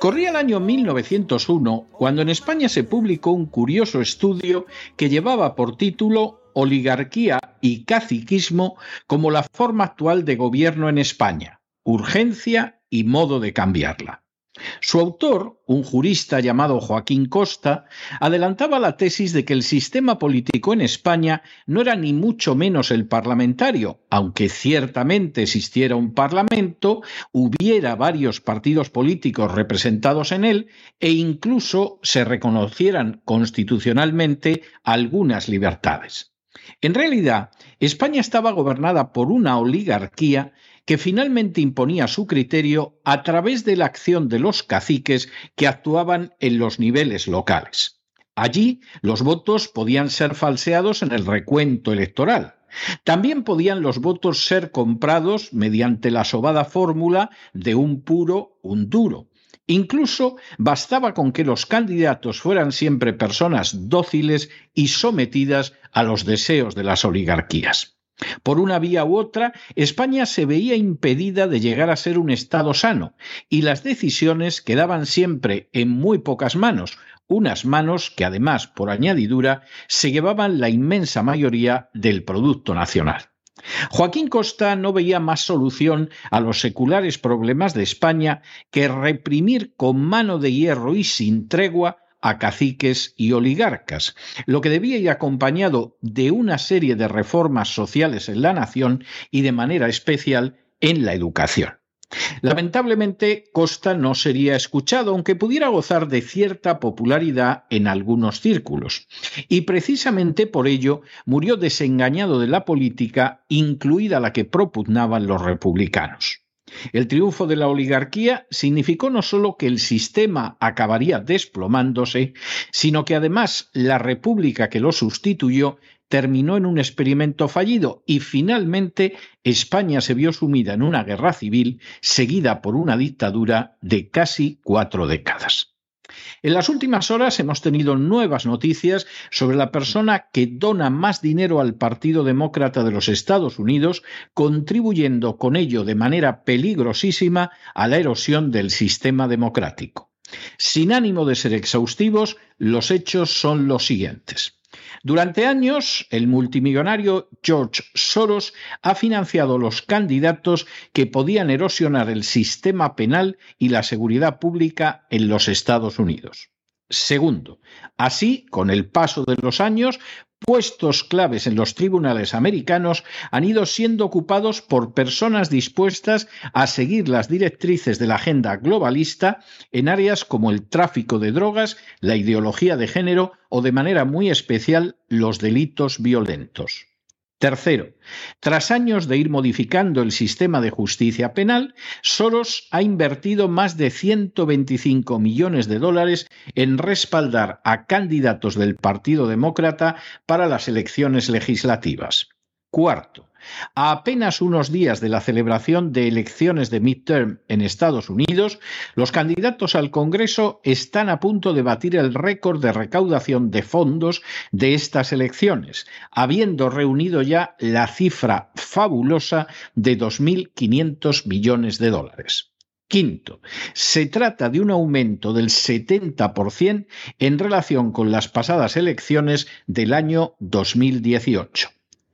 Corría el año 1901 cuando en España se publicó un curioso estudio que llevaba por título Oligarquía y caciquismo como la forma actual de gobierno en España, urgencia y modo de cambiarla. Su autor, un jurista llamado Joaquín Costa, adelantaba la tesis de que el sistema político en España no era ni mucho menos el parlamentario, aunque ciertamente existiera un parlamento, hubiera varios partidos políticos representados en él e incluso se reconocieran constitucionalmente algunas libertades. En realidad, España estaba gobernada por una oligarquía que finalmente imponía su criterio a través de la acción de los caciques que actuaban en los niveles locales. Allí los votos podían ser falseados en el recuento electoral. También podían los votos ser comprados mediante la sobada fórmula de un puro, un duro. Incluso bastaba con que los candidatos fueran siempre personas dóciles y sometidas a los deseos de las oligarquías. Por una vía u otra, España se veía impedida de llegar a ser un Estado sano, y las decisiones quedaban siempre en muy pocas manos, unas manos que además, por añadidura, se llevaban la inmensa mayoría del Producto Nacional. Joaquín Costa no veía más solución a los seculares problemas de España que reprimir con mano de hierro y sin tregua a caciques y oligarcas, lo que debía ir acompañado de una serie de reformas sociales en la nación y de manera especial en la educación. Lamentablemente, Costa no sería escuchado, aunque pudiera gozar de cierta popularidad en algunos círculos. Y precisamente por ello murió desengañado de la política, incluida la que propugnaban los republicanos. El triunfo de la oligarquía significó no solo que el sistema acabaría desplomándose, sino que además la república que lo sustituyó terminó en un experimento fallido y finalmente España se vio sumida en una guerra civil seguida por una dictadura de casi cuatro décadas. En las últimas horas hemos tenido nuevas noticias sobre la persona que dona más dinero al Partido Demócrata de los Estados Unidos, contribuyendo con ello de manera peligrosísima a la erosión del sistema democrático. Sin ánimo de ser exhaustivos, los hechos son los siguientes. Durante años, el multimillonario George Soros ha financiado los candidatos que podían erosionar el sistema penal y la seguridad pública en los Estados Unidos. Segundo, así, con el paso de los años, puestos claves en los tribunales americanos han ido siendo ocupados por personas dispuestas a seguir las directrices de la agenda globalista en áreas como el tráfico de drogas, la ideología de género o de manera muy especial los delitos violentos. Tercero, tras años de ir modificando el sistema de justicia penal, Soros ha invertido más de 125 millones de dólares en respaldar a candidatos del Partido Demócrata para las elecciones legislativas. Cuarto, a apenas unos días de la celebración de elecciones de midterm en Estados Unidos, los candidatos al Congreso están a punto de batir el récord de recaudación de fondos de estas elecciones, habiendo reunido ya la cifra fabulosa de 2.500 millones de dólares. Quinto, se trata de un aumento del 70% en relación con las pasadas elecciones del año 2018.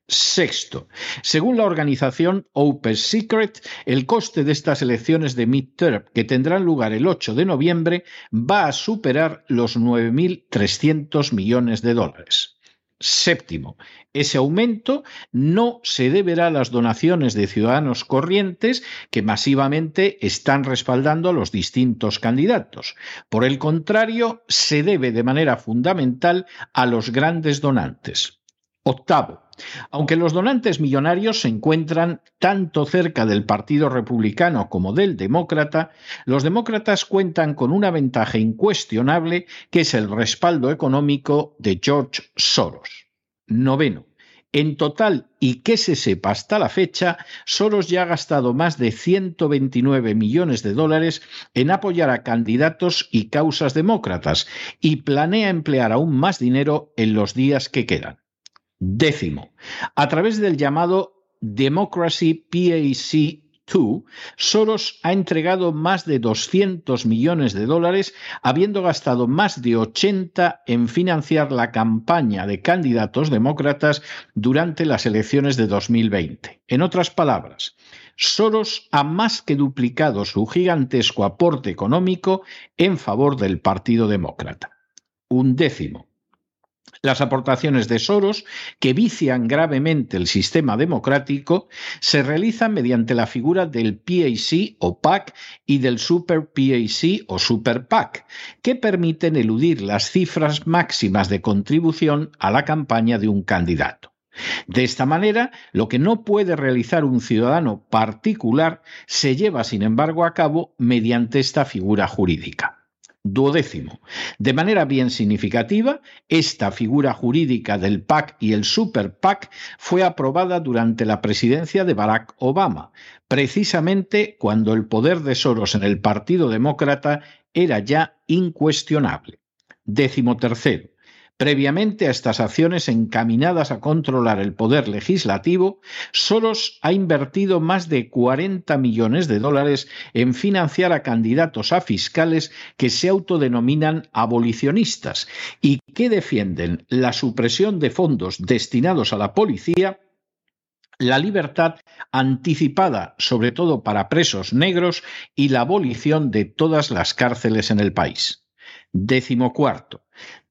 Sexto, según la organización Open Secret, el coste de estas elecciones de midterm que tendrán lugar el 8 de noviembre va a superar los 9.300 millones de dólares. Séptimo, ese aumento no se deberá a las donaciones de ciudadanos corrientes que masivamente están respaldando a los distintos candidatos. Por el contrario, se debe de manera fundamental a los grandes donantes. Octavo, aunque los donantes millonarios se encuentran tanto cerca del Partido Republicano como del Demócrata, los demócratas cuentan con una ventaja incuestionable que es el respaldo económico de George Soros. Noveno. En total, y que se sepa hasta la fecha, Soros ya ha gastado más de 129 millones de dólares en apoyar a candidatos y causas demócratas y planea emplear aún más dinero en los días que quedan. Décimo, a través del llamado Democracy PAC 2, Soros ha entregado más de 200 millones de dólares, habiendo gastado más de 80 en financiar la campaña de candidatos demócratas durante las elecciones de 2020. En otras palabras, Soros ha más que duplicado su gigantesco aporte económico en favor del Partido Demócrata. Un décimo. Las aportaciones de Soros, que vician gravemente el sistema democrático, se realizan mediante la figura del PAC o PAC y del Super PAC o Super PAC, que permiten eludir las cifras máximas de contribución a la campaña de un candidato. De esta manera, lo que no puede realizar un ciudadano particular se lleva, sin embargo, a cabo mediante esta figura jurídica. Duodécimo. De manera bien significativa, esta figura jurídica del PAC y el Super PAC fue aprobada durante la presidencia de Barack Obama, precisamente cuando el poder de Soros en el Partido Demócrata era ya incuestionable. Décimo tercero. Previamente a estas acciones encaminadas a controlar el poder legislativo, Soros ha invertido más de 40 millones de dólares en financiar a candidatos a fiscales que se autodenominan abolicionistas y que defienden la supresión de fondos destinados a la policía la libertad anticipada, sobre todo para presos negros, y la abolición de todas las cárceles en el país. Décimo cuarto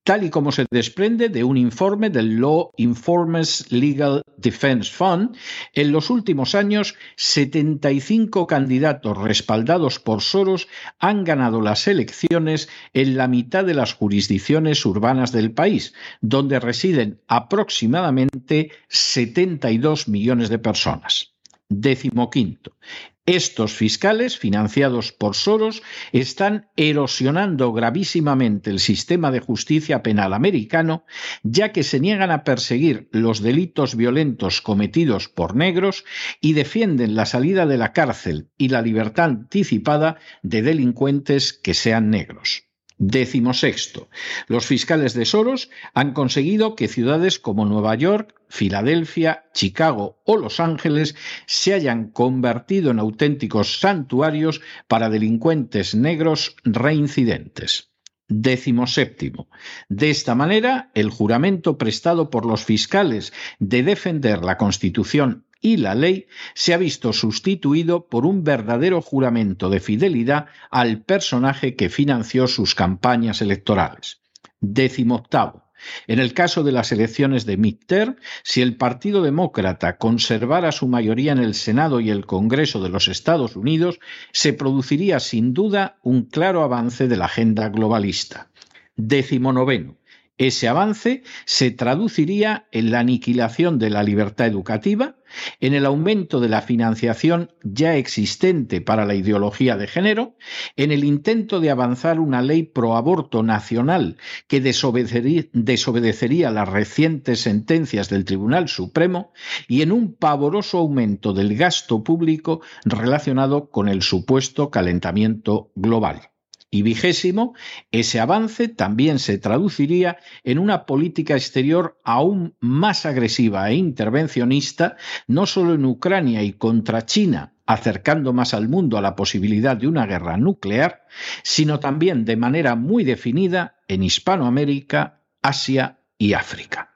tal y como se desprende de un informe del Law Informers Legal Defense Fund, en los últimos años 75 candidatos respaldados por Soros han ganado las elecciones en la mitad de las jurisdicciones urbanas del país, donde residen aproximadamente 72 millones de personas. Décimo quinto. Estos fiscales, financiados por Soros, están erosionando gravísimamente el sistema de justicia penal americano, ya que se niegan a perseguir los delitos violentos cometidos por negros y defienden la salida de la cárcel y la libertad anticipada de delincuentes que sean negros. Décimo sexto. Los fiscales de Soros han conseguido que ciudades como Nueva York, Filadelfia, Chicago o Los Ángeles se hayan convertido en auténticos santuarios para delincuentes negros reincidentes. Décimo séptimo. De esta manera, el juramento prestado por los fiscales de defender la Constitución y la ley se ha visto sustituido por un verdadero juramento de fidelidad al personaje que financió sus campañas electorales. Décimo octavo. En el caso de las elecciones de midterm, si el Partido Demócrata conservara su mayoría en el Senado y el Congreso de los Estados Unidos, se produciría sin duda un claro avance de la agenda globalista. Décimo noveno Ese avance se traduciría en la aniquilación de la libertad educativa, en el aumento de la financiación ya existente para la ideología de género, en el intento de avanzar una ley pro aborto nacional que desobedecería, las recientes sentencias del Tribunal Supremo y en un pavoroso aumento del gasto público relacionado con el supuesto calentamiento global. Y vigésimo, ese avance también se traduciría en una política exterior aún más agresiva e intervencionista, no solo en Ucrania y contra China, acercando más al mundo a la posibilidad de una guerra nuclear, sino también de manera muy definida en Hispanoamérica, Asia y África.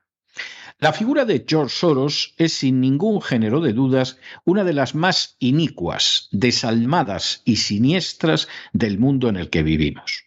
La figura de George Soros es sin ningún género de dudas una de las más inicuas, desalmadas y siniestras del mundo en el que vivimos.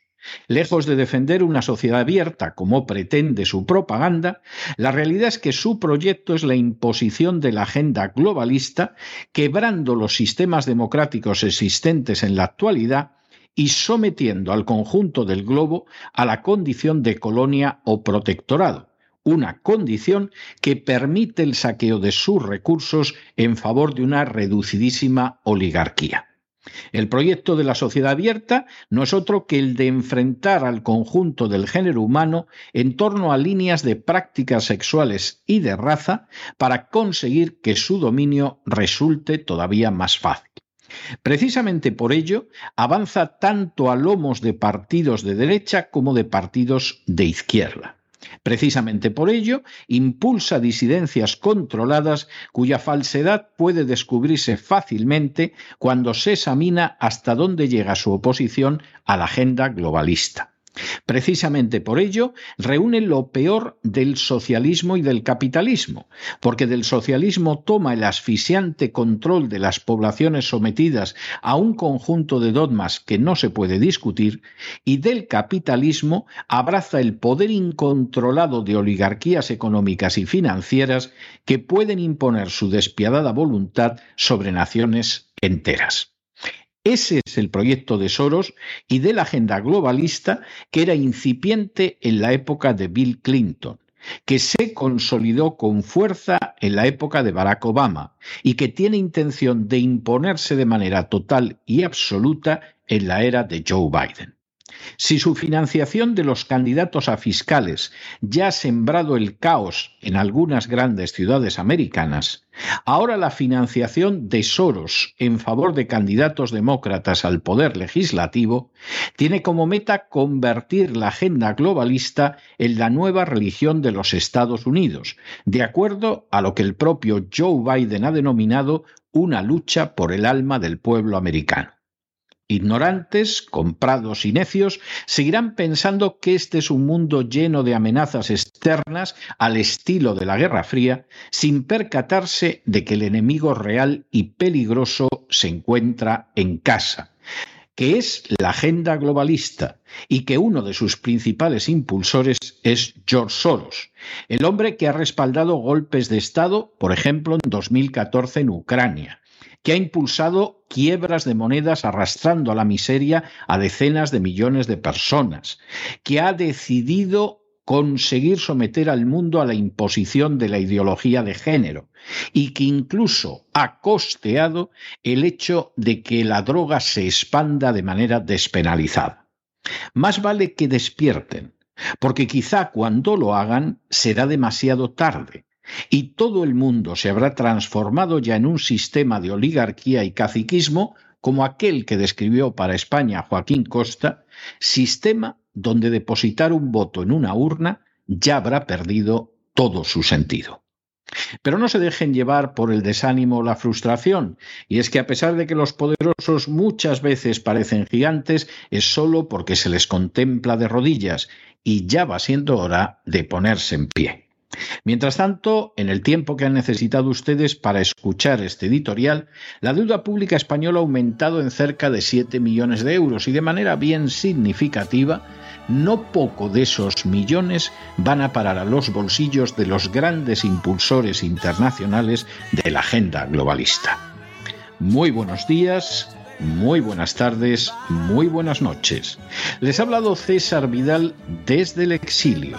Lejos de defender una sociedad abierta como pretende su propaganda, la realidad es que su proyecto es la imposición de la agenda globalista, quebrando los sistemas democráticos existentes en la actualidad y sometiendo al conjunto del globo a la condición de colonia o protectorado una condición que permite el saqueo de sus recursos en favor de una reducidísima oligarquía. El proyecto de la sociedad abierta no es otro que el de enfrentar al conjunto del género humano en torno a líneas de prácticas sexuales y de raza para conseguir que su dominio resulte todavía más fácil. Precisamente por ello, avanza tanto a lomos de partidos de derecha como de partidos de izquierda. Precisamente por ello, impulsa disidencias controladas cuya falsedad puede descubrirse fácilmente cuando se examina hasta dónde llega su oposición a la agenda globalista. Precisamente por ello, reúne lo peor del socialismo y del capitalismo, porque del socialismo toma el asfixiante control de las poblaciones sometidas a un conjunto de dogmas que no se puede discutir, y del capitalismo abraza el poder incontrolado de oligarquías económicas y financieras que pueden imponer su despiadada voluntad sobre naciones enteras. Ese es el proyecto de Soros y de la agenda globalista que era incipiente en la época de Bill Clinton, que se consolidó con fuerza en la época de Barack Obama y que tiene intención de imponerse de manera total y absoluta en la era de Joe Biden. Si su financiación de los candidatos a fiscales ya ha sembrado el caos en algunas grandes ciudades americanas, ahora la financiación de Soros en favor de candidatos demócratas al poder legislativo tiene como meta convertir la agenda globalista en la nueva religión de los Estados Unidos, de acuerdo a lo que el propio Joe Biden ha denominado una lucha por el alma del pueblo americano. Ignorantes, comprados y necios seguirán pensando que este es un mundo lleno de amenazas externas al estilo de la Guerra Fría, sin percatarse de que el enemigo real y peligroso se encuentra en casa, que es la agenda globalista y que uno de sus principales impulsores es George Soros, el hombre que ha respaldado golpes de Estado, por ejemplo, en 2014 en Ucrania que ha impulsado quiebras de monedas arrastrando a la miseria a decenas de millones de personas, que ha decidido conseguir someter al mundo a la imposición de la ideología de género y que incluso ha costeado el hecho de que la droga se expanda de manera despenalizada. Más vale que despierten, porque quizá cuando lo hagan será demasiado tarde y todo el mundo se habrá transformado ya en un sistema de oligarquía y caciquismo como aquel que describió para España Joaquín Costa, sistema donde depositar un voto en una urna ya habrá perdido todo su sentido. Pero no se dejen llevar por el desánimo o la frustración, y es que a pesar de que los poderosos muchas veces parecen gigantes, es solo porque se les contempla de rodillas, y ya va siendo hora de ponerse en pie. Mientras tanto, en el tiempo que han necesitado ustedes para escuchar este editorial, la deuda pública española ha aumentado en cerca de 7 millones de euros y de manera bien significativa, no poco de esos millones van a parar a los bolsillos de los grandes impulsores internacionales de la agenda globalista. Muy buenos días, muy buenas tardes, muy buenas noches. Les ha hablado César Vidal desde el exilio